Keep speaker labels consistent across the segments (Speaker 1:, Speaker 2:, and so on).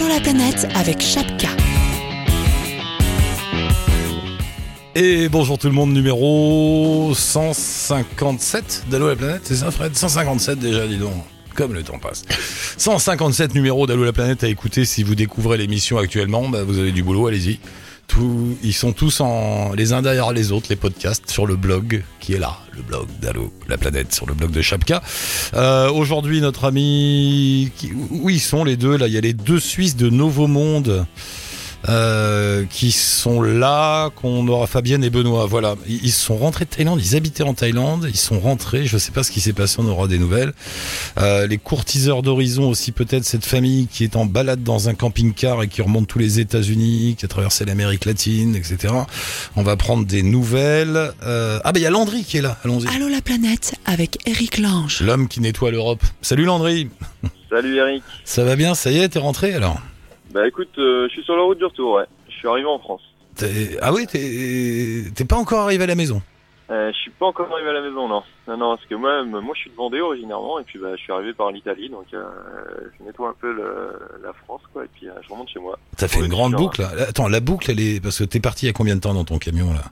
Speaker 1: Allô la planète avec Chapka.
Speaker 2: Et bonjour tout le monde, numéro 157 d'Allo la planète, c'est ça Fred? 157 déjà, dis donc. Comme le temps passe. 157 numéros d'Allo la planète à écouter si vous découvrez l'émission actuellement, bah, vous avez du boulot, allez-y. Tout, ils sont tous en les uns derrière les autres, les podcasts sur le blog qui est là, le blog d'Allo la planète, sur le blog de Chapka. Euh, Aujourd'hui, notre ami, qui, où ils sont les deux là Il y a les deux Suisses de Nouveau Monde. Euh, qui sont là, qu'on aura Fabienne et Benoît. Voilà, ils sont rentrés de Thaïlande, ils habitaient en Thaïlande, ils sont rentrés. Je sais pas ce qui s'est passé, on aura des nouvelles. Euh, les courtiseurs d'horizon aussi, peut-être cette famille qui est en balade dans un camping-car et qui remonte tous les États-Unis, qui a traversé l'Amérique latine, etc. On va prendre des nouvelles. Euh, Ah ben il y a Landry qui est là. Allons-y.
Speaker 1: Allô la planète avec Eric Lange.
Speaker 2: L'homme qui nettoie l'Europe. Salut Landry.
Speaker 3: Salut Eric.
Speaker 2: Ça va bien Ça y est, t'es rentré alors?
Speaker 3: Bah écoute, euh, je suis sur la route du retour, ouais. Je suis arrivé en France.
Speaker 2: T'es- Ah oui, t'es t'es pas encore arrivé à la maison.
Speaker 3: Euh, je suis pas encore arrivé à la maison, non. Non, non, parce que moi, m- moi je suis de Vendée originairement, et puis bah, je suis arrivé par l'Italie, donc euh, je nettoie un peu le- la France, quoi, et puis euh, je remonte chez moi.
Speaker 2: T'as fait
Speaker 3: Oui,
Speaker 2: une grande
Speaker 3: sûr.
Speaker 2: boucle là. Attends, la boucle elle est parce que t'es parti il y a combien de temps dans ton camion là?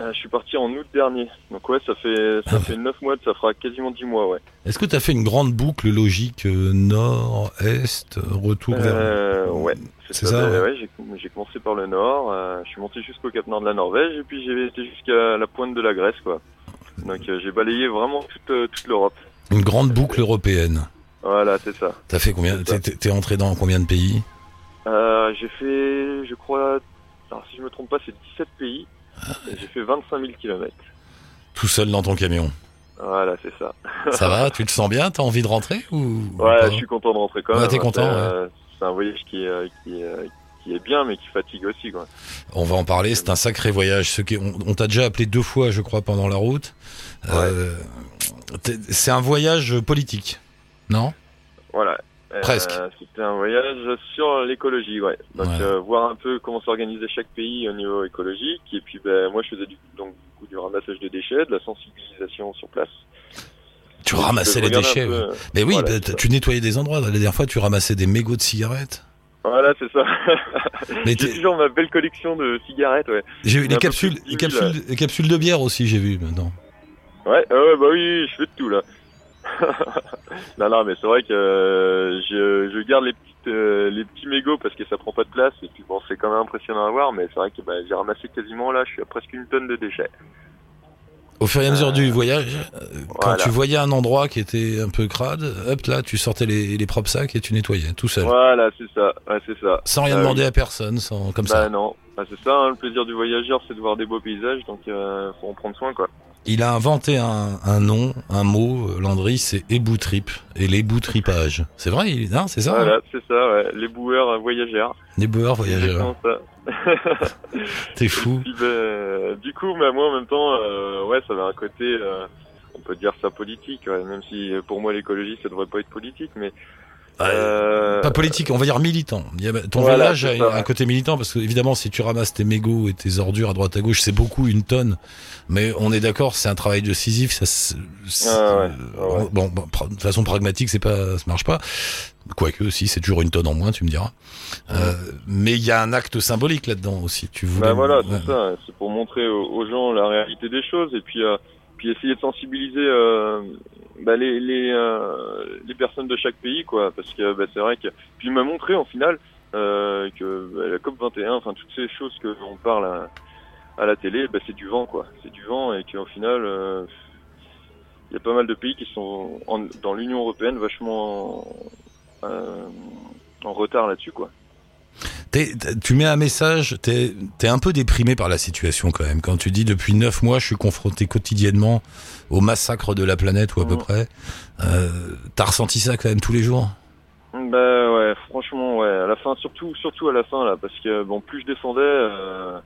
Speaker 3: Euh, je suis parti en août dernier, donc ouais, ça fait ça
Speaker 2: Ah.
Speaker 3: fait 9 mois, ça fera quasiment 10 mois, ouais.
Speaker 2: Est-ce que t'as fait une grande boucle logique euh, nord-est, retour vers
Speaker 3: Euh, ouais,
Speaker 2: C'est ça, ouais.
Speaker 3: ouais, j'ai commencé par le nord, euh, je suis monté jusqu'au cap nord de la Norvège, et puis j'ai été jusqu'à la pointe de la Grèce, quoi. Donc j'ai balayé vraiment toute, toute l'Europe.
Speaker 2: une grande boucle européenne
Speaker 3: Voilà, c'est ça.
Speaker 2: T'as fait combien. T'es entré dans combien de pays?
Speaker 3: J'ai fait, je crois, alors si je me trompe pas, c'est 17 pays. J'ai fait 25 000 kilomètres.
Speaker 2: Tout seul dans ton camion.
Speaker 3: Voilà, c'est ça.
Speaker 2: Ça va Tu te sens bien? T'as envie de rentrer ou ou
Speaker 3: Ouais, je suis content de rentrer quand
Speaker 2: Ouais,
Speaker 3: même.
Speaker 2: t'es content,
Speaker 3: C'est, euh, C'est un voyage qui est, euh, qui, euh, qui est bien, mais qui fatigue aussi, quoi.
Speaker 2: On va en parler. C'est un sacré voyage. Qui, on on t'a déjà appelé deux fois, je crois, pendant la route. Euh, t'es- c'est un voyage politique, non?
Speaker 3: Voilà. Euh,
Speaker 2: Presque.
Speaker 3: C'était un voyage sur l'écologie, ouais. Donc
Speaker 2: Ouais.
Speaker 3: euh, voir un peu comment s'organisait chaque pays au niveau écologique. Et puis ben moi je faisais du, donc du coup du ramassage de déchets, de la sensibilisation sur place.
Speaker 2: Tu ramassais les déchets.
Speaker 3: peu,
Speaker 2: ouais.
Speaker 3: euh,
Speaker 2: Mais oui,
Speaker 3: voilà,
Speaker 2: bah,
Speaker 3: ça.
Speaker 2: tu nettoyais des endroits. La dernière fois, tu ramassais des mégots de cigarettes.
Speaker 3: Voilà, c'est ça. J'ai toujours ma belle collection de cigarettes, ouais.
Speaker 2: J'ai vu les capsules, les
Speaker 3: 10 000,
Speaker 2: capsules, les capsules de bière aussi, j'ai vu maintenant.
Speaker 3: Ouais, ouais, bah oui, je fais de tout là. Non, non, mais c'est vrai que euh, je, je garde les petites, euh, les petits mégots parce que ça prend pas de place et puis bon, c'est quand même impressionnant à voir, mais c'est vrai que bah, j'ai ramassé quasiment là, je suis à presque une tonne de déchets.
Speaker 2: Au fur et à mesure du voyage, euh, quand
Speaker 3: voilà.
Speaker 2: tu voyais un endroit qui était un peu crade, hop là, tu sortais les, les propres sacs et tu nettoyais tout seul.
Speaker 3: Voilà, c'est ça, ouais, c'est ça.
Speaker 2: Sans rien demander à personne, sans, comme
Speaker 3: Bah
Speaker 2: ça.
Speaker 3: non, bah, c'est ça, hein, le plaisir du voyageur, c'est de voir des beaux paysages, donc euh, faut en prendre soin quoi.
Speaker 2: Il a inventé un, un nom, un mot, euh, Landry, c'est éboutrip et l'éboutripage. C'est vrai, il... non, c'est ça hein
Speaker 3: Voilà, c'est ça, ouais. les boueurs voyageurs.
Speaker 2: Les boueurs voyageurs. T'es fou.
Speaker 3: Puis, ben, du coup, bah, moi en même temps, euh, ouais, ça avait un côté, euh, on peut dire ça politique, ouais, même si pour moi l'écologie ça devrait pas être politique, mais euh,
Speaker 2: Pas politique, on va dire militant. Ton
Speaker 3: Voilà, c'est
Speaker 2: a
Speaker 3: ça.
Speaker 2: un côté militant parce que évidemment, si tu ramasses tes mégots et tes ordures à droite à gauche, c'est beaucoup une tonne. Mais on est d'accord, c'est un travail de Sisyphe. Ça,
Speaker 3: Ah ouais, ah ouais.
Speaker 2: Bon, de façon pragmatique, c'est pas, ça marche pas. Quoique, si, c'est toujours une tonne en moins, tu me diras. Euh, mais il y a un acte symbolique là-dedans aussi. Tu voulais.
Speaker 3: Bah voilà, c'est ça. C'est pour montrer aux, aux gens la réalité des choses et puis euh, puis essayer de sensibiliser euh, bah, les les, euh, les personnes de chaque pays quoi, parce que bah, c'est vrai que puis il m'a montré en final euh, que bah, la COP 21, enfin toutes ces choses que on parle à, à la télé, bah, c'est du vent quoi, c'est du vent et qu'au final euh, il y a pas mal de pays qui sont en- dans l'Union européenne vachement euh, en retard là-dessus quoi.
Speaker 2: Tu mets un message, t'es es un peu déprimé par la situation quand même. Quand tu dis depuis neuf mois, je suis confronté quotidiennement au massacre de la planète ou à peu
Speaker 3: Mhm.
Speaker 2: près. Euh, T'as ressenti ça quand même tous les jours?
Speaker 3: Bah ouais, franchement ouais, à la fin surtout surtout à la fin là parce que bon plus je descendais euh,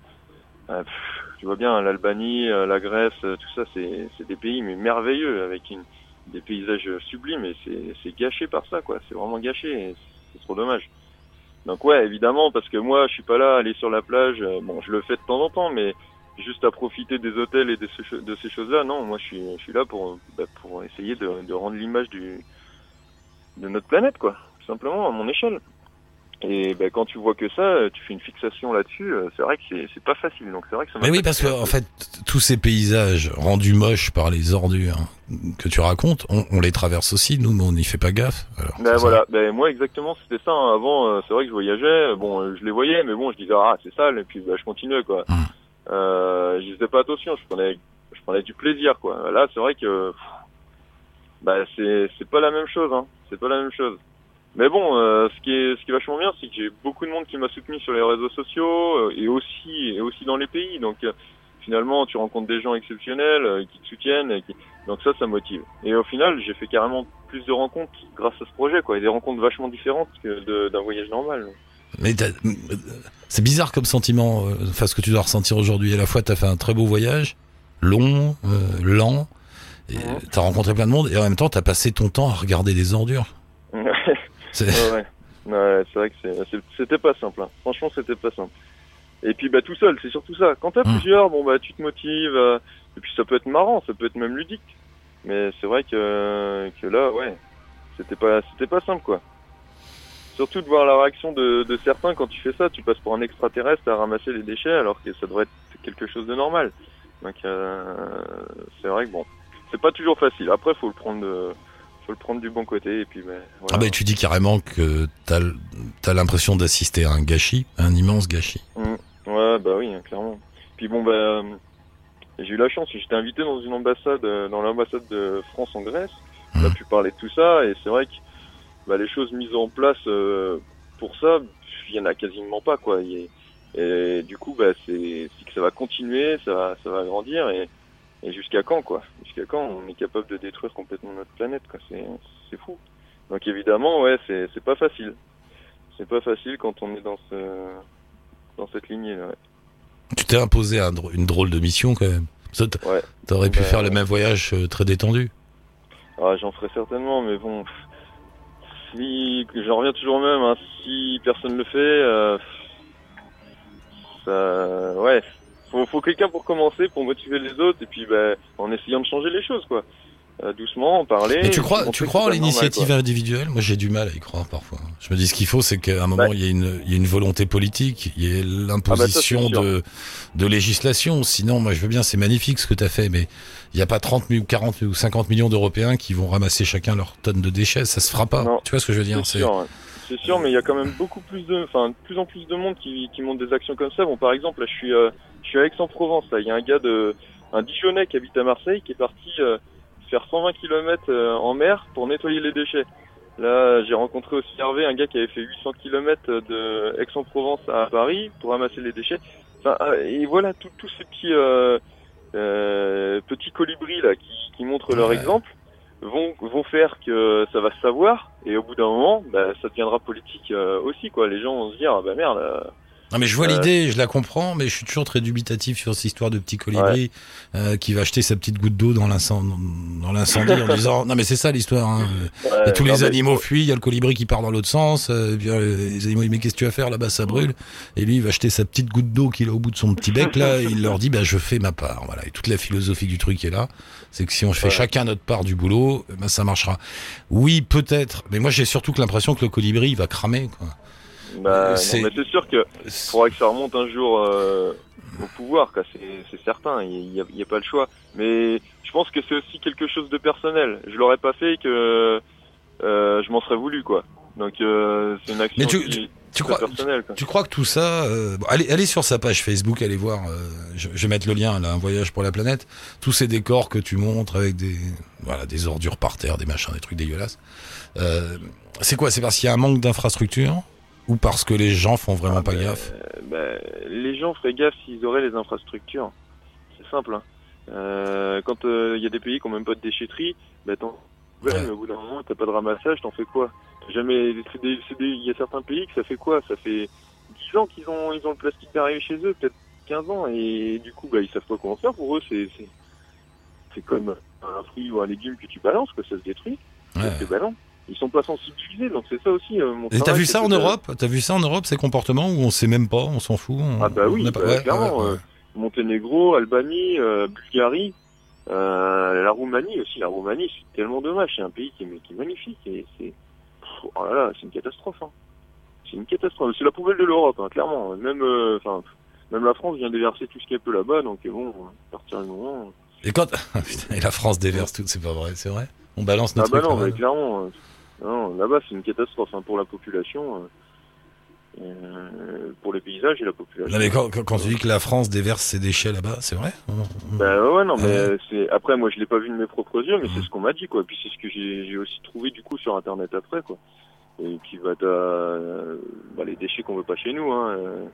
Speaker 3: euh, pff, tu vois bien l'Albanie, la Grèce, tout ça c'est des pays mais merveilleux avec une des paysages sublimes et c'est gâché par ça quoi, c'est vraiment gâché c'est trop dommage. Donc ouais, évidemment parce que moi je suis pas là à aller sur la plage, euh, bon, je le fais de temps en temps mais juste à profiter des hôtels et de, ce- de ces choses-là, non, moi je suis là pour bah, pour essayer de, de rendre l'image du de notre planète quoi tout simplement à mon échelle. Et ben, quand tu vois que ça, tu fais une fixation là-dessus, euh, c'est vrai que c'est pas facile. Donc c'est vrai que ça m'a
Speaker 2: Mais oui, parce que en fait, tous ces paysages rendus moches par les ordures que tu racontes, on, on les traverse aussi, nous, mais on n'y fait pas gaffe. Alors,
Speaker 3: Ben voilà, ben moi exactement c'était ça. hein. Avant, euh, c'est vrai que je voyageais, bon, euh, je les voyais, mais bon, je disais ah c'est sale, et puis ben, je continuais quoi.
Speaker 2: Hum.
Speaker 3: Euh, je faisais pas attention, je prenais, je prenais du plaisir quoi. Là, c'est vrai que, bah c'est c'est pas la même chose, hein. C'est pas la même chose. Mais bon, euh, ce qui est ce qui est vachement bien, c'est que j'ai beaucoup de monde qui m'a soutenu sur les réseaux sociaux euh, et aussi et aussi dans les pays. Donc euh, finalement, tu rencontres des gens exceptionnels euh, qui te soutiennent, et qui... donc ça, ça motive. Et au final, j'ai fait carrément plus de rencontres grâce à ce projet, quoi, et des rencontres vachement différentes que d'un voyage normal.
Speaker 2: Mais t'as- c'est bizarre comme sentiment, euh, enfin ce que tu dois ressentir aujourd'hui. À la fois, t'as fait un très beau voyage, long, euh, lent, et
Speaker 3: Mhm.
Speaker 2: t'as rencontré plein de monde, et en même temps, t'as passé ton temps à regarder des ordures. C'est-
Speaker 3: Ouais, c'est vrai que c'était pas simple. hein. Franchement, c'était pas simple. Et puis, bah, tout seul, c'est surtout ça. Quand t'as
Speaker 2: Hmm.
Speaker 3: plusieurs, bon, bah, tu te motives. euh, et puis, ça peut être marrant, ça peut être même ludique. Mais c'est vrai que, que là, ouais, c'était pas, c'était pas simple, quoi. Surtout de voir la réaction de, de certains quand tu fais ça. Tu passes pour un extraterrestre à ramasser les déchets alors que ça devrait être quelque chose de normal. Donc, euh, c'est vrai que bon, c'est pas toujours facile. Après, faut le prendre, de- faut le prendre du bon côté. Et puis, voilà.
Speaker 2: Ah bah tu dis carrément que t'as t'as l'impression d'assister à un gâchis, un immense gâchis.
Speaker 3: Ouais, bah oui, hein, clairement. Puis bon, bah, euh, j'ai eu la chance, j'étais invité dans une ambassade, euh, dans l'ambassade de France en Grèce. On a pu parler de tout ça, et c'est vrai que bah, les choses mises en place euh, pour ça, il y en a quasiment pas, quoi. Et, et du coup, bah, c'est c'est que ça va continuer, ça va, ça va grandir, et, et jusqu'à quand, quoi? Jusqu'à quand on est capable de détruire complètement notre planète, quoi? C'est fou. Donc évidemment, ouais, c'est pas facile. C'est pas facile quand on est dans ce dans cette lignée, là. ouais.
Speaker 2: Tu t'es imposé un une drôle de mission quand même.
Speaker 3: Ouais.
Speaker 2: T'aurais pu
Speaker 3: Bah,
Speaker 2: faire le même voyage euh, très détendu.
Speaker 3: Ah, j'en ferai certainement, mais bon, si j'en reviens toujours au même, hein, si personne le fait, euh, ça, ouais, faut, faut quelqu'un pour commencer, pour motiver les autres, et puis bah, en essayant de changer les choses, quoi. Euh, doucement, en parler.
Speaker 2: Mais tu crois, tu crois en l'initiative individuelle? Moi, j'ai du mal à y croire parfois. Je me dis ce qu'il faut, c'est qu'à un moment,
Speaker 3: Ouais.
Speaker 2: il y, ait une, il y ait une volonté politique, il y ait l'imposition
Speaker 3: Ah bah sûr.
Speaker 2: de, de législation. Sinon, moi, je veux bien, c'est magnifique ce que tu as fait, mais il n'y a pas 30 000, 40 000 ou 50 millions d'Européens qui vont ramasser chacun leur tonne de déchets. Ça se fera pas.
Speaker 3: Non.
Speaker 2: Tu vois ce que je veux dire?
Speaker 3: C'est sûr, ouais. C'est sûr, mais il y a quand même beaucoup plus de, enfin, de plus en plus de monde qui, qui monte des actions comme ça. Bon, par exemple, là, je suis, euh, je suis à Aix-en-Provence. Là, il y a un gars de, un Dijonais qui habite à Marseille, qui est parti euh, faire 120 km en mer pour nettoyer les déchets. Là, j'ai rencontré aussi Hervé, un gars qui avait fait 800 km de Aix-en-Provence à Paris pour ramasser les déchets. Enfin, euh, et voilà, tous ces petits, euh, euh, petits colibris là qui, qui montrent leur exemple vont vont faire que ça va se savoir et au bout d'un moment bah, ça deviendra politique euh, aussi quoi. Les gens vont se dire ah bah merde euh,
Speaker 2: Non mais je vois
Speaker 3: Euh,
Speaker 2: l'idée, je la comprends, mais je suis toujours très dubitatif sur cette histoire de petit colibri euh, qui va acheter sa petite goutte d'eau dans l'incendie, dans l'incendie en disant non mais c'est ça l'histoire. Hein.
Speaker 3: ouais,
Speaker 2: Et tous
Speaker 3: non,
Speaker 2: les
Speaker 3: mais-
Speaker 2: animaux fuient, il y a le colibri qui part dans l'autre sens, euh, et puis, euh, les animaux disent mais qu'est-ce que tu vas faire? Là-bas ça brûle. Et lui il va acheter sa petite goutte d'eau qu'il a au bout de son petit bec là et il leur dit bah je fais ma part. Voilà. Et toute la philosophie du truc est là. C'est que si on fait
Speaker 3: Ouais.
Speaker 2: chacun notre part du boulot bah ça marchera. Oui peut-être. Mais moi j'ai surtout que l'impression que le colibri il va cramer quoi
Speaker 3: bah, non,
Speaker 2: c'est-
Speaker 3: mais c'est sûr que faudra que ça remonte un jour euh, au pouvoir quoi c'est c'est certain il y a, pas le choix mais je pense que c'est aussi quelque chose de personnel je l'aurais pas fait que euh, je m'en serais voulu quoi donc euh, c'est une action
Speaker 2: Mais tu-
Speaker 3: qui-
Speaker 2: tu
Speaker 3: très
Speaker 2: crois
Speaker 3: personnelle quoi.
Speaker 2: Tu crois que tout ça, euh, bon, allez, allez sur sa page Facebook, allez voir. euh, je, je vais mettre le lien là, un voyage pour la planète. Tous ces décors que tu montres avec des, voilà, des ordures par terre, des machins, des trucs dégueulasses. Euh, c'est quoi? C'est parce qu'il y a un manque d'infrastructures ou parce que les gens font vraiment
Speaker 3: Ah,
Speaker 2: pas
Speaker 3: bah,
Speaker 2: gaffe?
Speaker 3: bah, les gens feraient gaffe s'ils auraient les infrastructures. C'est simple. Hein. Euh, quand il y a des pays qui ont même pas de déchetterie, bah, ouais, mais au bout d'un moment, t'as pas de ramassage, t'en fais quoi? Jamais. Il y a certains pays que ça fait quoi? Ça fait 10 ans qu'ils ont ils ont le plastique arrivé chez eux, peut-être 15 ans, et du coup, bah, ils savent pas comment faire. Pour eux, c'est c'est comme un fruit ou un légume que tu balances, que ça se détruit.
Speaker 2: Ouais.
Speaker 3: C'est non. Ils sont pas sensibilisés, donc c'est ça aussi. euh, mon
Speaker 2: Et t'as vu ça en Europe? T'as vu ça en Europe ces comportements où on sait même pas, on s'en fout on-
Speaker 3: Ah bah oui,
Speaker 2: on pas-
Speaker 3: bah,
Speaker 2: ouais,
Speaker 3: clairement,
Speaker 2: ouais, ouais.
Speaker 3: euh, Monténégro, Albanie, euh, Bulgarie, euh, la Roumanie aussi. La Roumanie, c'est tellement dommage. C'est un pays qui est, qui est magnifique et c'est, oh là là, c'est une catastrophe. Hein. c'est une catastrophe. C'est la poubelle de l'Europe, hein, clairement. Même, euh, même la France vient déverser tout ce qu'elle peut là-bas, donc bon, à partir du moment.
Speaker 2: Et quand Putain, et la France déverse tout, c'est pas vrai, c'est vrai? On balance nos
Speaker 3: Ah bah non, mais clairement, non, là-bas c'est une catastrophe hein, pour la population, euh, euh, pour les paysages et la population.
Speaker 2: Non mais quand, quand, quand tu dis que la France déverse ses déchets là-bas, c'est vrai
Speaker 3: Bah ouais, non, mais euh, c'est après moi je l'ai pas vu de mes propres yeux, mais c'est ce qu'on m'a dit quoi. Puis c'est ce que j'ai j'ai aussi trouvé du coup sur internet après quoi. Et puis bah t'as euh, bah, les déchets qu'on veut pas chez nous, hein, euh,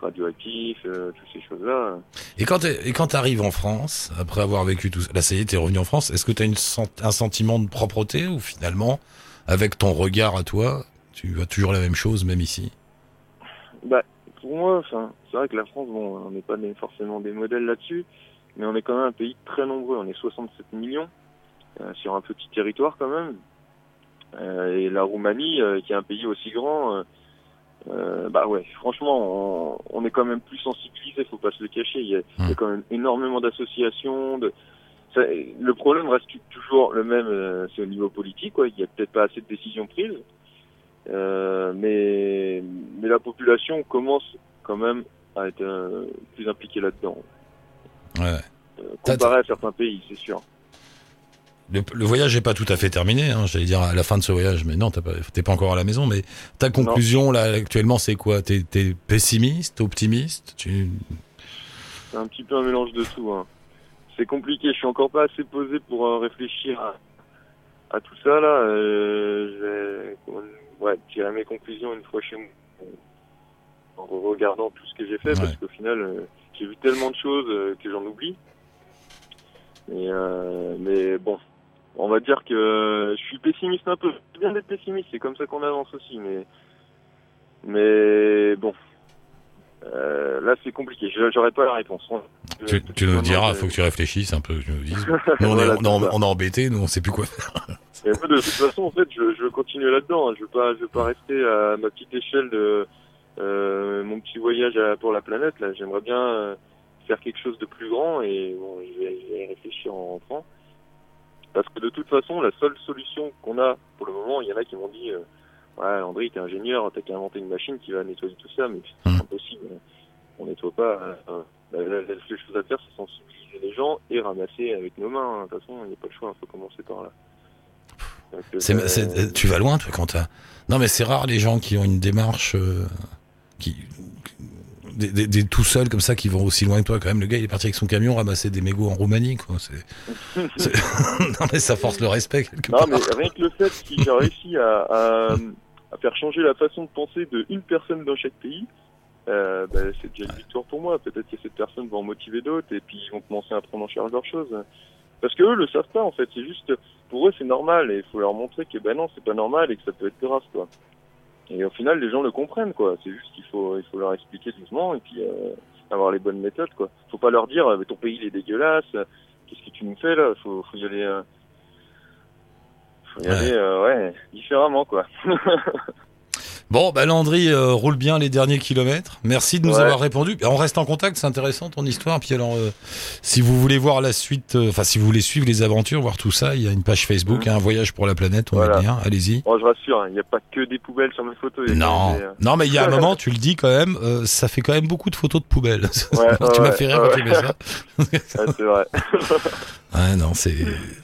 Speaker 3: radioactifs, euh, toutes ces choses là.
Speaker 2: Et quand et quand t'arrives en France, après avoir vécu tout ça, là ça y est, t'es revenu en France, est-ce que t'as une un sentiment de propreté ou finalement, avec ton regard à toi, tu vois toujours la même chose même ici
Speaker 3: Bah pour moi, c'est vrai que la France, bon, on n'est pas forcément des modèles là-dessus, mais on est quand même un pays très nombreux. On est 67 millions euh, sur un petit territoire quand même. Euh, et la Roumanie, euh, qui est un pays aussi grand, bah ouais, franchement, on, on est quand même plus sensibilisé, faut pas se le cacher. Il y a, il y a quand même énormément d'associations. De... ça- le problème reste toujours le même, euh, c'est au niveau politique. Quoi. Il y a peut-être pas assez de décisions prises, Euh, mais mais la population commence quand même à être euh, plus impliquée là-dedans,
Speaker 2: Ouais.
Speaker 3: comparé à certains pays, c'est sûr.
Speaker 2: Le, le voyage est pas tout à fait terminé, hein, j'allais dire à la fin de ce voyage, mais non, t'as pas- t'es pas encore à la maison. Mais ta conclusion là actuellement, c'est quoi? T'es t'es pessimiste, optimiste? Tu
Speaker 3: C'est un petit peu un mélange de tout. Hein. C'est compliqué. Je suis encore pas assez posé pour euh, réfléchir à, à tout ça là. Euh, je vais ouais, tirer mes conclusions une fois chez moi en regardant tout ce que j'ai fait
Speaker 2: Ouais.
Speaker 3: parce qu'au final euh, j'ai vu tellement de choses que j'en oublie. Et mais bon, on va dire que je suis pessimiste un peu. C'est bien d'être pessimiste. C'est comme ça qu'on avance aussi. Mais mais bon. Euh, là, c'est compliqué. Je- J'aurais pas la réponse.
Speaker 2: Tu, tu nous diras,
Speaker 3: Vraiment,
Speaker 2: faut que tu réfléchisses un peu, que tu nous dises. Nous, on,
Speaker 3: Voilà,
Speaker 2: est, on,
Speaker 3: c'est
Speaker 2: est-
Speaker 3: ça.
Speaker 2: on est embêtés, nous on sait plus quoi faire.
Speaker 3: Et moi, de toute façon, en fait, je, je veux continuer là-dedans. hein. Je veux pas, je veux pas rester à ma petite échelle de euh, mon petit voyage à- pour la planète. Là, j'aimerais bien euh, faire quelque chose de plus grand et bon, je vais, je vais y réfléchir en rentrant. Parce que de toute façon, la seule solution qu'on a pour le moment, il y en a qui m'ont dit, euh, ouais, André, t'es ingénieur, t'as qu'à inventer une machine qui va nettoyer tout ça, mais c'est
Speaker 2: Hmm.
Speaker 3: impossible. On nettoie pas. euh, la, la- la seule chose à faire, c'est sensibiliser les gens et ramasser avec nos mains. hein. De toute façon, il n'y a pas le choix. Il faut commencer par là. Donc, euh,
Speaker 2: c'est- tu vas loin, toi, quand t'as. Non, mais c'est rare les gens qui ont une démarche euh, qui. Des, des- des tout seuls comme ça qui vont aussi loin que toi quand même le gars il est parti avec son camion ramasser des mégots en Roumanie quoi c'est- non mais ça force le respect quelque
Speaker 3: Non,
Speaker 2: part
Speaker 3: mais rien que le fait qu'il a réussi à, à, à faire changer la façon de penser de une personne dans chaque pays, euh, bah, c'est déjà une victoire pour moi. Peut-être que cette personne va en motiver d'autres et puis ils vont commencer à prendre en charge leurs choses. Parce que eux le savent pas en fait. C'est juste pour eux c'est normal et il faut leur montrer que ben non c'est pas normal et que ça peut être grave quoi. Et au final les gens le comprennent quoi. C'est juste qu'il faut il faut leur expliquer doucement et puis euh, avoir les bonnes méthodes quoi. Faut pas leur dire euh, ton pays il est dégueulasse. Qu'est-ce que tu nous fais là? Faut faut y aller. euh, y
Speaker 2: Ouais.
Speaker 3: euh, ouais différemment quoi.
Speaker 2: bon bah Landry euh, roule bien les derniers kilomètres merci de nous
Speaker 3: Ouais.
Speaker 2: avoir répondu on reste en contact c'est intéressant ton histoire puis alors euh, si vous voulez voir la suite euh, enfin si vous voulez suivre les aventures voir tout ça il y a une page Facebook
Speaker 3: Mhm.
Speaker 2: un voyage pour la planète on
Speaker 3: Voilà.
Speaker 2: met bien allez-y
Speaker 3: Bon je rassure, hein, il n'y a pas que des poubelles sur mes photos.
Speaker 2: Non,
Speaker 3: des,
Speaker 2: non, mais il y a un moment, tu le dis quand même, ça fait quand même beaucoup de photos de poubelles.
Speaker 3: Ouais,
Speaker 2: tu m'as fait rire quand tu mets ça.
Speaker 3: c'est vrai.
Speaker 2: Ouais, non, c'est,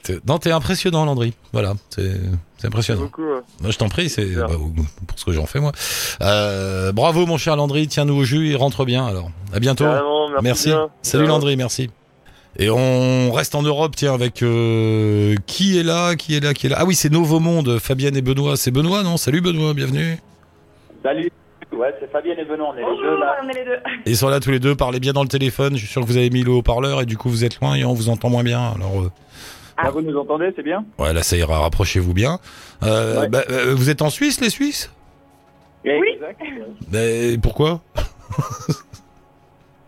Speaker 2: t'es- non, t'es impressionnant, Landry. Voilà, c'est, c'est impressionnant.
Speaker 3: beaucoup.
Speaker 2: Non, je t'en prie, c'est bah, pour ce que j'en fais moi. Euh, bravo, mon cher Landry. Tiens-nous au jus et rentre bien. Alors, à bientôt.
Speaker 3: Carrément, merci.
Speaker 2: Merci.
Speaker 3: bien.
Speaker 2: Salut. Landry, merci. Et on reste en Europe, tiens, avec euh, qui est là, qui est là, qui est là? Ah oui, c'est Nouveau Monde, Fabienne et Benoît. C'est Benoît, non? Salut Benoît, bienvenue.
Speaker 4: Salut. Ouais, c'est Fabienne et Benoît, on est les deux là.
Speaker 5: on est les deux.
Speaker 2: Ils sont là tous les deux, parlez bien dans le téléphone. Je suis sûr que vous avez mis le haut-parleur et du coup vous êtes loin et on vous entend moins bien. Alors euh,
Speaker 4: Ah, vous nous entendez, c'est bien
Speaker 2: ouais, là ça ira, rapprochez-vous bien. Euh,
Speaker 4: Ouais.
Speaker 2: bah, euh, vous êtes en Suisse, les Suisses?
Speaker 4: Oui.
Speaker 2: Mais pourquoi?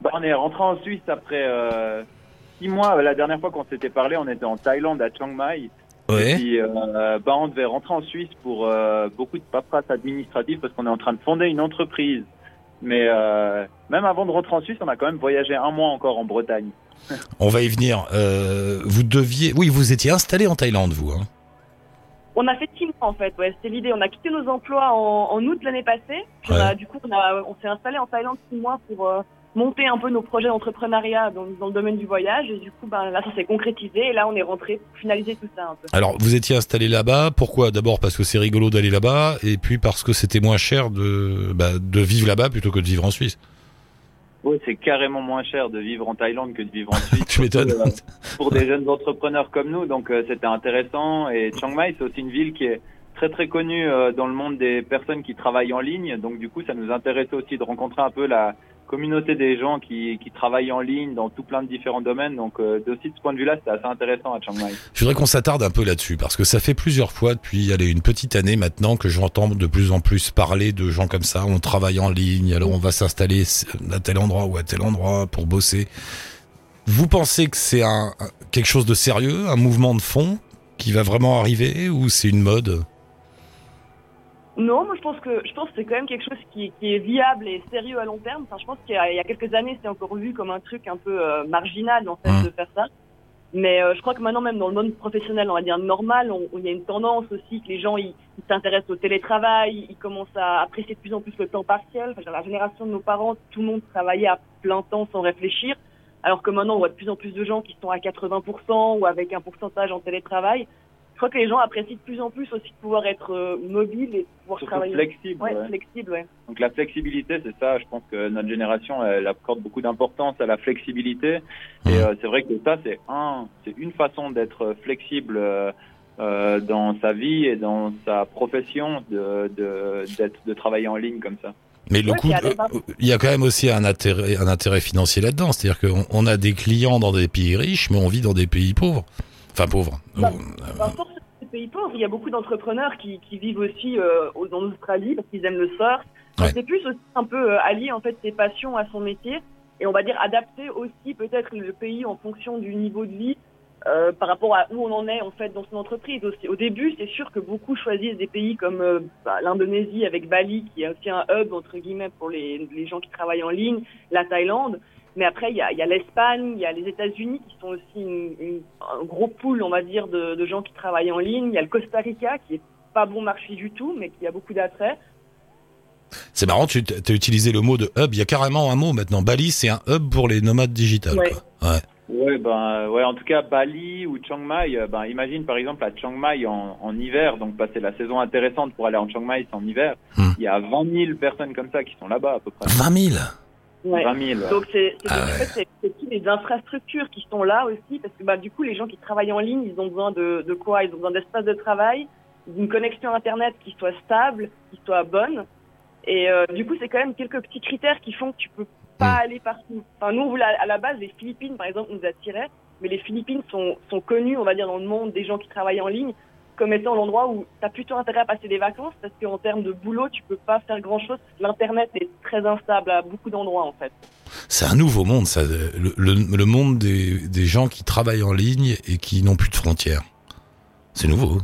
Speaker 4: Bah, on est rentré en Suisse après euh, six mois. La dernière fois qu'on s'était parlé, on était en Thaïlande à Chiang Mai. Et
Speaker 2: Ouais.
Speaker 4: puis, euh, bah, on devait rentrer en Suisse pour euh, beaucoup de paperasse administrative parce qu'on est en train de fonder une entreprise. Mais euh, même avant de rentrer en Suisse, on a quand même voyagé un mois encore en Bretagne.
Speaker 2: On va y venir. Euh, vous deviez, oui, vous étiez installé en Thaïlande, vous. Hein
Speaker 5: On a fait six mois en fait, ouais, c'était l'idée. On a quitté nos emplois en, en août l'année passée. Puis on a- du coup, on s'est installé en Thaïlande six mois pour euh, monter un peu nos projets d'entrepreneuriat dans, dans le domaine du voyage. Et du coup, ben, là, ça s'est concrétisé. Et là, on est rentré pour finaliser tout ça un peu.
Speaker 2: Alors, vous étiez installé là-bas. Pourquoi? D'abord parce que c'est rigolo d'aller là-bas, et puis parce que c'était moins cher de, bah, de vivre là-bas plutôt que de vivre en Suisse.
Speaker 4: Oui, c'est carrément moins cher de vivre en Thaïlande que de vivre en Suisse.
Speaker 2: Tu m'étonnes.
Speaker 4: Euh, pour des jeunes entrepreneurs comme nous, donc euh, c'était intéressant. Et Chiang Mai, c'est aussi une ville qui est très très connue euh, dans le monde des personnes qui travaillent en ligne. Donc du coup, ça nous intéressait aussi de rencontrer un peu la communauté des gens qui, qui travaillent en ligne dans tout plein de différents domaines. Donc euh, de ce point de vue-là, c'était assez intéressant à Chiang Mai.
Speaker 2: Je voudrais qu'on s'attarde un peu là-dessus parce que ça fait plusieurs fois depuis allez, une petite année maintenant que j'entends de plus en plus parler de gens comme ça. On travaille en ligne, alors on va s'installer à tel endroit ou à tel endroit pour bosser. Vous pensez que c'est un- quelque chose de sérieux, un mouvement de fond qui va vraiment arriver ou c'est une mode?
Speaker 5: Non, moi je pense que je pense que c'est quand même quelque chose qui, qui est viable et sérieux à long terme. Enfin, je pense qu'il y, a- il y a quelques années, c'était encore vu comme un truc un peu euh, marginal en fait
Speaker 2: Mhm.
Speaker 5: de faire ça. Mais euh, je crois que maintenant même dans le monde professionnel, on va dire normal, on- on- il y a une tendance aussi que les gens ils s'intéressent au télétravail, ils commencent à apprécier de plus en plus le temps partiel. Enfin, la génération de nos parents, tout le monde travaillait à plein temps sans réfléchir, alors que maintenant on voit de plus en plus de gens qui sont à 80% ou avec un pourcentage en télétravail. Je crois que les gens apprécient de plus en plus aussi de pouvoir être euh, mobile et de pouvoir
Speaker 4: Surtout
Speaker 5: travailler.
Speaker 4: flexible.
Speaker 5: Ouais,
Speaker 4: ouais.
Speaker 5: flexible, ouais.
Speaker 4: Donc la flexibilité, c'est ça. Je pense que notre génération, elle accorde beaucoup d'importance à la flexibilité. Et euh, c'est vrai que ça, c'est un, c'est une façon d'être flexible euh, euh, dans sa vie et dans sa profession, de de travailler en ligne comme ça.
Speaker 2: Mais le
Speaker 5: Ouais,
Speaker 2: euh, il y a quand même aussi un intérêt, un intérêt financier là-dedans. C'est-à-dire qu'on on a des clients dans des pays riches, mais on vit dans des pays pauvres. Enfin pauvres.
Speaker 5: Bah,
Speaker 2: Euh,
Speaker 5: Par force des pays pauvres, il y a beaucoup d'entrepreneurs qui, qui vivent aussi euh, en Australie parce qu'ils aiment le surf.
Speaker 2: Ouais.
Speaker 5: C'est plus aussi un peu euh, allier en fait ses passions à son métier et on va dire adapter aussi peut-être le pays en fonction du niveau de vie euh, par rapport à où on en est en fait dans son entreprise. Au début, c'est sûr que beaucoup choisissent des pays comme euh, bah, l'Indonésie avec Bali qui est aussi un hub entre guillemets pour les, les gens qui travaillent en ligne, la Thaïlande. Mais après, il y a, il y a l'Espagne, il y a les États-Unis qui sont aussi une, une- un gros pool, on va dire, de, de gens qui travaillent en ligne. Il y a le Costa Rica qui est pas bon marché du tout, mais qui a beaucoup d'attrait.
Speaker 2: C'est marrant, tu as utilisé le mot de hub. Il y a carrément un mot maintenant. Bali, c'est un hub pour les nomades digitales.
Speaker 5: Ouais.
Speaker 2: quoi. Ouais.
Speaker 4: Ouais, ben, ouais, en tout cas, Bali ou Chiang Mai, euh, ben, imagine par exemple à Chiang Mai en, en hiver, donc passer la saison intéressante pour aller en Chiang Mai, c'est en hiver.
Speaker 2: Hmm.
Speaker 4: Il y a 20 000 personnes comme ça qui sont là-bas à peu près.
Speaker 2: 20 000
Speaker 5: Ouais.
Speaker 4: 20 000. ouais.
Speaker 5: Donc c'est c'est-
Speaker 2: Ah
Speaker 5: en
Speaker 2: ouais.
Speaker 5: toutes les infrastructures qui sont là aussi, parce que bah, du coup, les gens qui travaillent en ligne, ils ont besoin de, de quoi? Ils ont besoin d'espace de travail, d'une connexion Internet qui soit stable, qui soit bonne. Et euh, du coup, c'est quand même quelques petits critères qui font que tu peux pas
Speaker 2: Mm.
Speaker 5: aller partout. Enfin, nous, à la base, les Philippines, par exemple, nous attiraient, mais les Philippines sont, sont connues, on va dire, dans le monde des gens qui travaillent en ligne comme étant l'endroit où tu as plutôt intérêt à passer des vacances parce qu'en termes de boulot, tu peux pas faire grand-chose. L'Internet est très instable à beaucoup d'endroits, en fait.
Speaker 2: C'est un nouveau monde, ça. Le, le- le monde des, des gens qui travaillent en ligne et qui n'ont plus de frontières. C'est nouveau.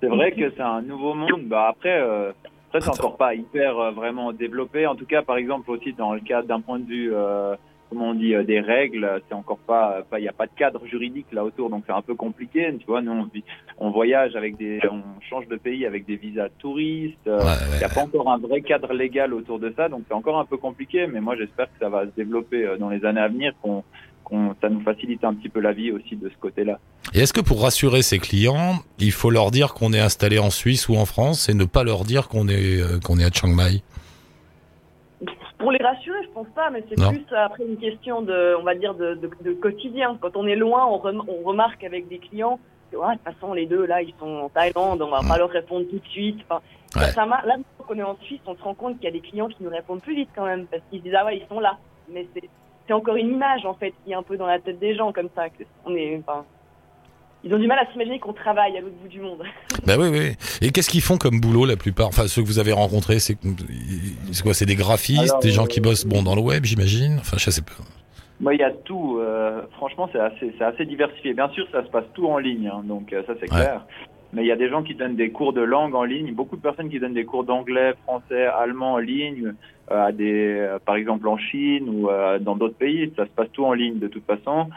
Speaker 2: C'est
Speaker 4: vrai que c'est un nouveau monde. Bah après, euh, après c'est encore pas hyper euh, vraiment développé. En tout cas, par exemple aussi dans le cadre d'un point de vue, euh, comment on dit, euh, des règles, c'est encore pas, il y a pas de cadre juridique là autour, donc c'est un peu compliqué. Tu vois, nous on, vit- on voyage avec des, on change de pays avec des visas touristes. euh,
Speaker 2: Ouais,
Speaker 4: Il
Speaker 2: ouais.
Speaker 4: n'y a pas encore un vrai cadre légal autour de ça, donc c'est encore un peu compliqué. Mais moi, j'espère que ça va se développer euh, dans les années à venir, qu'on, qu'on, ça nous facilite un petit peu la vie aussi de ce côté-là.
Speaker 2: Et est-ce que pour rassurer ses clients, il faut leur dire qu'on est installé en Suisse ou en France et ne pas leur dire qu'on est, qu'on est à Chiang Mai?
Speaker 5: Pour les rassurer, je pense pas, mais c'est plus après une question de, on va dire, de, de, de quotidien. Quand on est loin, on, rem- on remarque avec des clients que, ouais, de toute façon, les deux, là, ils sont en Thaïlande, on va pas leur répondre tout de suite. Enfin,
Speaker 2: Ouais.
Speaker 5: ça là, qu'on est en Suisse, on se rend compte qu'il y a des clients qui nous répondent plus vite quand même, parce qu'ils se disent, ah ouais, ils sont là. Mais c'est, c'est encore une image, en fait, qui est un peu dans la tête des gens, comme ça. Que on est, enfin, ils ont du mal à s'imaginer qu'on travaille à l'autre bout du monde.
Speaker 2: Ben oui, oui. Et qu'est-ce qu'ils font comme boulot la plupart? Enfin, ceux que vous avez rencontrés, c'est c'est quoi? C'est des graphistes,
Speaker 4: Alors,
Speaker 2: des gens
Speaker 4: euh,
Speaker 2: qui bossent bon dans le web, j'imagine? Enfin, je sais pas.
Speaker 4: Moi, il y a tout. euh, franchement, c'est assez, c'est assez diversifié. Bien sûr, ça se passe tout en ligne, hein, donc euh, ça c'est
Speaker 2: Ouais.
Speaker 4: clair. Mais il y a des gens qui donnent des cours de langue en ligne, beaucoup de personnes qui donnent des cours d'anglais, français, allemand en ligne, euh, à des, euh, par exemple en Chine ou euh, dans d'autres pays. Ça se passe tout en ligne de toute façon.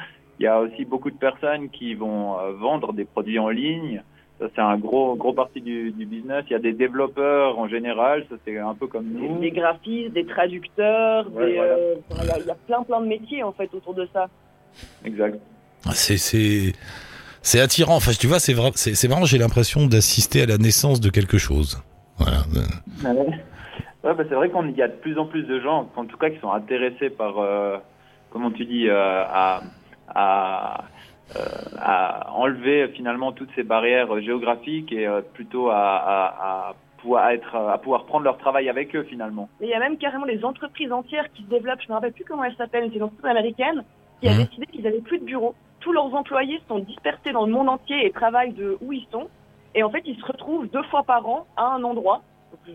Speaker 4: Il y a aussi beaucoup de personnes qui vont euh, vendre des produits en ligne. Ça, c'est un gros, gros partie du, du business. Il y a des développeurs en général. Ça, c'est un peu comme nous.
Speaker 5: Des graphistes, des traducteurs,
Speaker 4: Ouais,
Speaker 5: des,
Speaker 4: voilà.
Speaker 5: euh, il y a- il y, a plein plein de métiers en fait autour de ça.
Speaker 4: Exact.
Speaker 2: Ah, C'est c'est c'est attirant. Enfin, tu vois, c'est vrai. C'est c'est marrant. J'ai l'impression d'assister à la naissance de quelque chose. Voilà. Euh,
Speaker 4: Ouais, bah, c'est vrai qu'il y a de plus en plus de gens, en tout cas, qui sont intéressés par, euh, comment tu dis, euh, à, à, euh, à enlever finalement toutes ces barrières euh, géographiques et euh, plutôt à, à, à pouvoir être, à pouvoir prendre leur travail avec eux finalement.
Speaker 5: Mais il y a même carrément des entreprises entières qui se développent. Je me rappelle plus comment elles s'appellent. C'est une entreprise américaine qui a
Speaker 2: Mhm.
Speaker 5: décidé qu'ils avaient plus de bureaux. Tous leurs employés sont dispersés dans le monde entier et travaillent de où ils sont. Et en fait, ils se retrouvent deux fois par an à un endroit. Donc, euh,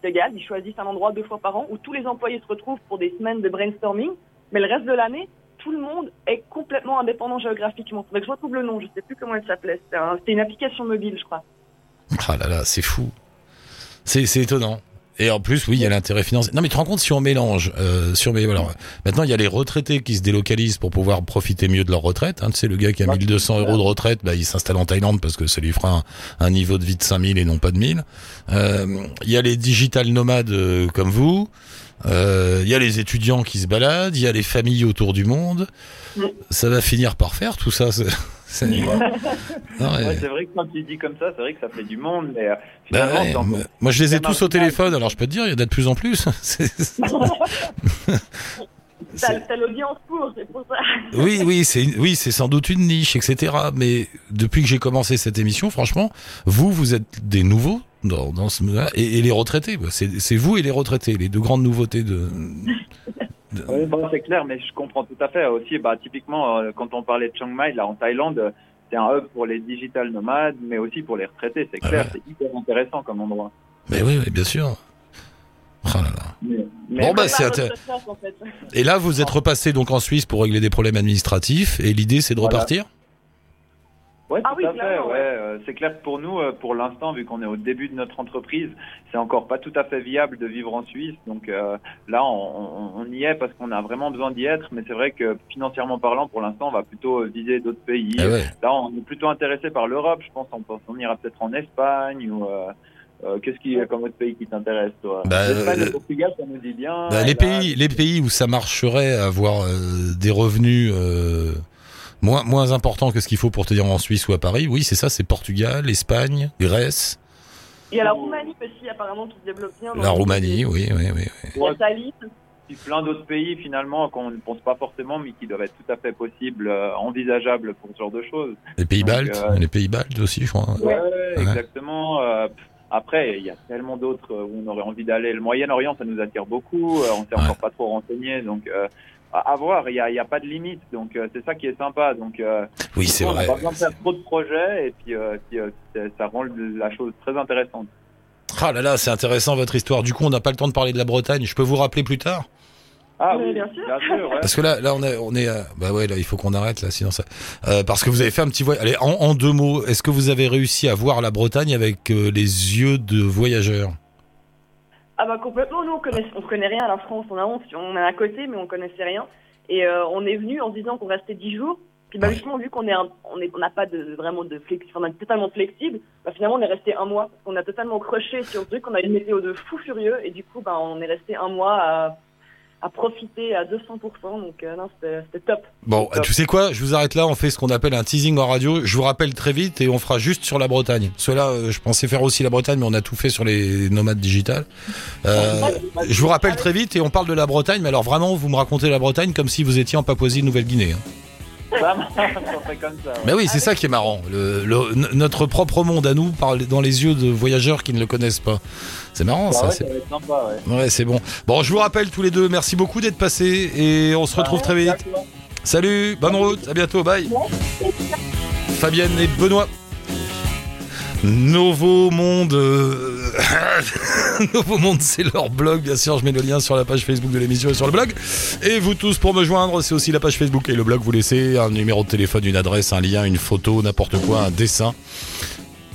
Speaker 5: C'est égal, ils choisissent un endroit deux fois par an où tous les employés se retrouvent pour des semaines de brainstorming. Mais le reste de l'année, tout le monde est complètement indépendant géographiquement. Faudrait que je retrouve le nom. Je sais plus comment elle s'appelait. C'était un- c'était une application mobile, je crois.
Speaker 2: Ah là là, c'est fou. C'est étonnant. Et en plus, oui, il y a l'intérêt financier. Non, mais tu te rends compte si on mélange euh, sur mes alors maintenant il y a les retraités qui se délocalisent pour pouvoir profiter mieux de leur retraite. Hein, tu sais, le gars qui a
Speaker 4: Ouais.
Speaker 2: 1200 euros de retraite, bah, il s'installe en Thaïlande parce que ça lui fera un, un niveau de vie de 5000 et non pas de 1000. Euh, Il y a les digital nomades euh, comme vous. Euh, Il y a les étudiants qui se baladent. Il y a les familles autour du monde. Ça va finir par faire tout ça. c'est- ouais.
Speaker 4: Ouais, vrai que quand tu dis comme ça, c'est vrai que ça fait du monde, mais euh,
Speaker 2: Bah ouais,
Speaker 4: encore-
Speaker 2: moi- je les ai tous au téléphone, alors je peux te dire, il y en a de plus en plus.
Speaker 5: T'as l'audience pour, c'est pour ça.
Speaker 2: oui, oui, c'est oui, c'est sans doute une niche, etc. Mais depuis que j'ai commencé cette émission, franchement, vous, vous êtes des nouveaux dans, dans ce et, et les retraités. bah, C'est vous et les retraités, les deux grandes nouveautés de. de-
Speaker 4: Oui, c'est clair, mais je comprends tout à fait. Aussi, bah, typiquement, euh, quand on parlait de Chiang Mai, là, en Thaïlande, c'est un hub pour les digital nomades, mais aussi pour les retraités. C'est
Speaker 2: Ah
Speaker 4: clair,
Speaker 2: ouais.
Speaker 4: c'est hyper intéressant comme endroit.
Speaker 2: Mais oui, oui, bien sûr. Oh là là.
Speaker 4: Mais, mais
Speaker 2: Bon, bah,
Speaker 5: C'est en fait.
Speaker 2: Et là, vous êtes repassé donc en Suisse pour régler des problèmes administratifs. Et l'idée, c'est de
Speaker 4: Voilà.
Speaker 2: repartir?
Speaker 4: Ouais,
Speaker 5: Ah
Speaker 4: tout
Speaker 5: oui,
Speaker 4: à fait. Ouais,
Speaker 5: ouais.
Speaker 4: Euh, c'est clair que pour nous, euh, pour l'instant, vu qu'on est au début de notre entreprise, c'est encore pas tout à fait viable de vivre en Suisse. Donc euh, là, on, on- on y est parce qu'on a vraiment besoin d'y être. Mais c'est vrai que financièrement parlant, pour l'instant, on va plutôt viser d'autres pays.
Speaker 2: Eh ouais.
Speaker 4: Là, on est plutôt intéressé par l'Europe. Je pense qu'on on ira peut-être en Espagne ou. euh, euh, Qu'est-ce qui comme autre pays qui t'intéresse, toi?
Speaker 2: Bah,
Speaker 4: L'Espagne,
Speaker 2: euh,
Speaker 4: le Portugal, ça nous dit bien.
Speaker 2: Bah, les
Speaker 4: là,
Speaker 2: pays, les pays où ça marcherait à avoir euh, des revenus euh, moins moins importants que ce qu'il faut pour te dire en Suisse ou à Paris, oui, c'est ça, c'est Portugal, Espagne, Grèce,
Speaker 5: Il y a la Roumanie aussi, apparemment, qui se développe bien.
Speaker 2: la Roumanie, oui, oui, oui.
Speaker 5: Il y a Thalys.
Speaker 4: puis plein d'autres pays finalement qu'on ne pense pas forcément, mais qui doivent être tout à fait possibles, euh, envisageables pour ce genre de choses.
Speaker 2: Les pays
Speaker 4: Donc,
Speaker 2: baltes,
Speaker 4: euh,
Speaker 2: les pays baltes aussi, je crois.
Speaker 5: Ouais.
Speaker 4: exactement. Euh, après, il y a tellement d'autres où on aurait envie d'aller. Le Moyen-Orient, ça nous attire beaucoup. Euh, on s'est
Speaker 2: Ouais.
Speaker 4: encore pas trop renseigné, donc euh, à voir. Il y a, y a pas de limite, donc euh, c'est ça qui est sympa. Donc euh,
Speaker 2: Oui, c'est
Speaker 4: on
Speaker 2: vrai.
Speaker 4: n'a pas besoin de faire trop de projets, et puis, euh, puis, euh, ça rend la chose très intéressante.
Speaker 2: Ah là là, c'est intéressant votre histoire. Du coup, on n'a pas le temps de parler de la Bretagne. Je peux vous rappeler plus tard?
Speaker 4: Ah
Speaker 5: Oui,
Speaker 4: oui,
Speaker 5: bien sûr.
Speaker 4: ouais.
Speaker 2: Parce que là, là, on est, on est, euh, bah ouais, là, il faut qu'on arrête là, sinon ça. Euh, parce que vous avez fait un petit voyage. Allez, en, en deux mots, est-ce que vous avez réussi à voir la Bretagne avec euh, les yeux de voyageurs?
Speaker 5: Ah bah complètement, nous on connaît, on connaît rien à la France, on a honte, on est à côté mais on connaissait rien. Et euh, on est venu en se disant qu'on restait 10 jours. Puis bah justement vu qu'on est, un- on est, on n'a pas de vraiment de flexible, on est totalement flexible. Bah finalement on est resté un mois. On a totalement croché sur ce truc, on a une météo de fou furieux et du coup bah on est resté un mois à, à profiter à 200%. Donc euh, non c'était top.
Speaker 2: Bon,
Speaker 4: Top.
Speaker 2: tu sais quoi Je vous arrête là. On fait ce qu'on appelle un teasing en radio. Je vous rappelle très vite et on fera juste sur la Bretagne. Cela, euh, je pensais faire aussi la Bretagne, mais on a tout fait sur les nomades digitales. Euh, je vous rappelle très vite et on parle de la Bretagne. Mais alors vraiment, vous me racontez la Bretagne comme si vous étiez en Papouasie-Nouvelle-Guinée. hein.
Speaker 4: Comme ça. ouais.
Speaker 2: Mais oui, c'est ça qui est marrant. Le, le- n- notre propre monde à nous parle dans les yeux de voyageurs qui ne le connaissent pas. C'est marrant,
Speaker 4: Bah
Speaker 2: ça.
Speaker 4: ouais,
Speaker 2: c'est-
Speaker 4: ouais.
Speaker 2: Ouais, bon. Bon, je vous rappelle tous les deux. Merci beaucoup d'être passés et on se retrouve très vite. Salut, bonne route, à bientôt, bye. Fabienne et Benoît. Nouveau Monde. Nouveau Monde, c'est leur blog. Bien sûr, je mets le lien sur la page Facebook de l'émission et sur le blog. Et vous tous, pour me joindre, c'est aussi la page Facebook et le blog. Vous laissez un numéro de téléphone, une adresse, un lien, une photo, n'importe quoi, un dessin.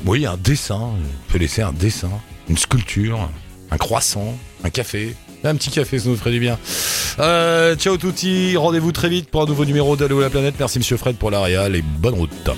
Speaker 2: Oui, un dessin. On peut laisser un dessin, une sculpture, un croissant, un café. Un petit café, ça nous ferait du bien. Euh, ciao touti, rendez-vous très vite pour un nouveau numéro d'Allo la planète. Merci Monsieur Fred pour la réal et bonne route.